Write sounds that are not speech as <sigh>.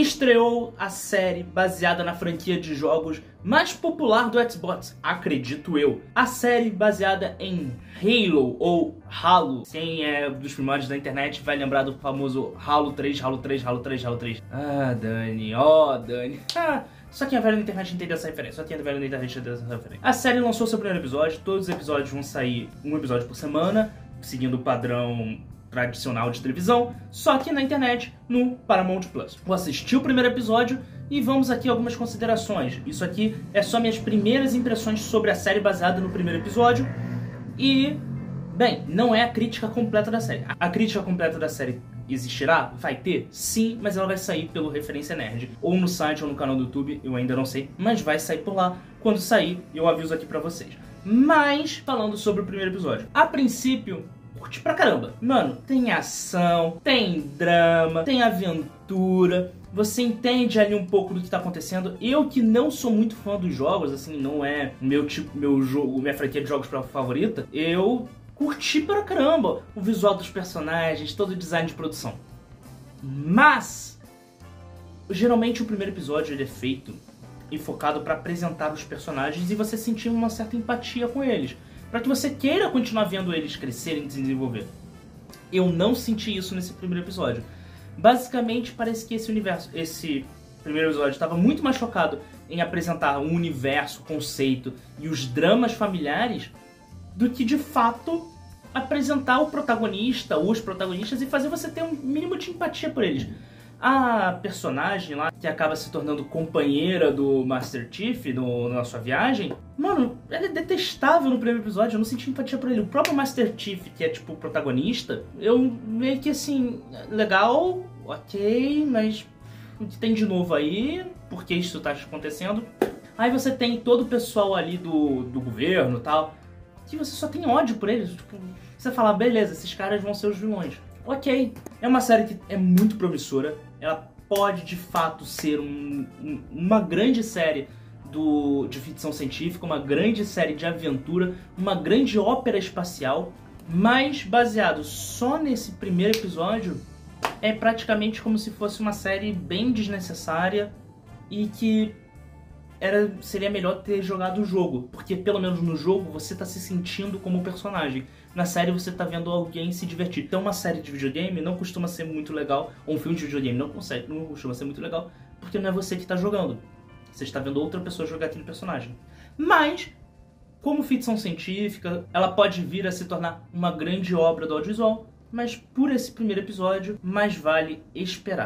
estreou a série baseada na franquia de jogos mais popular do Xbox, acredito eu. A série baseada em Halo ou Halo. Quem é dos primórdios da internet vai lembrar do famoso Halo 3, Halo 3, Halo 3, Halo 3. Ah, Dani, ó, oh, Dani. <laughs> Ah, só quem é velho na internet entende essa referência. Só quem é velho na internet entende essa referência. A série lançou seu primeiro episódio. Todos os episódios vão sair um episódio por semana, seguindo o padrão tradicional de televisão, só que na internet, no Paramount Plus. Vou assistir o primeiro episódio e vamos aqui algumas considerações. Isso aqui é só minhas primeiras impressões sobre a série baseada no primeiro episódio. E, bem, não é a crítica completa da série. A crítica completa da série existirá? Vai ter? Sim, mas ela vai sair pelo Referência Nerd. Ou no site ou no canal do YouTube, eu ainda não sei, mas vai sair por lá. Quando sair, eu aviso aqui pra vocês. Mas, falando sobre o primeiro episódio. A princípio, curti pra caramba. Mano, tem ação, tem drama, tem aventura. Você entende ali um pouco do que tá acontecendo. Eu que não sou muito fã dos jogos, assim, não é meu tipo, meu jogo, minha franquia de jogos favorita, eu curti pra caramba o visual dos personagens, todo o design de produção. Mas geralmente o primeiro episódio ele é feito e focado para apresentar os personagens e você sentir uma certa empatia com eles para que você queira continuar vendo eles crescerem e se desenvolver. Eu não senti isso nesse primeiro episódio. Basicamente, parece que esse universo, esse primeiro episódio estava muito mais focado em apresentar um universo, conceito e os dramas familiares do que de fato apresentar o protagonista, os protagonistas e fazer você ter um mínimo de empatia por eles. A personagem lá, que acaba se tornando companheira do Master Chief no, na sua viagem, mano, ela é detestável no primeiro episódio, eu não senti empatia por ele. O próprio Master Chief, que é tipo o protagonista, eu meio que assim, legal, ok, mas o que tem de novo aí? Por que isso tá acontecendo? Aí você tem todo o pessoal ali do, do governo e tal, que você só tem ódio por eles. Tipo, você fala, beleza, esses caras vão ser os vilões ok. É uma série que é muito promissora. Ela pode de fato ser um, um, uma grande série do, de ficção científica, uma grande série de aventura, uma grande ópera espacial, mas baseado só nesse primeiro episódio, é praticamente como se fosse uma série bem desnecessária e que era seria melhor ter jogado o jogo, porque pelo menos no jogo você está se sentindo como personagem. Na série você está vendo alguém se divertir. Então uma série de videogame não costuma ser muito legal, ou um filme de videogame não consegue, não costuma ser muito legal, porque não é você que está jogando. Você está vendo outra pessoa jogar aquele personagem. Mas como ficção científica, ela pode vir a se tornar uma grande obra do audiovisual, mas por esse primeiro episódio, mais vale esperar.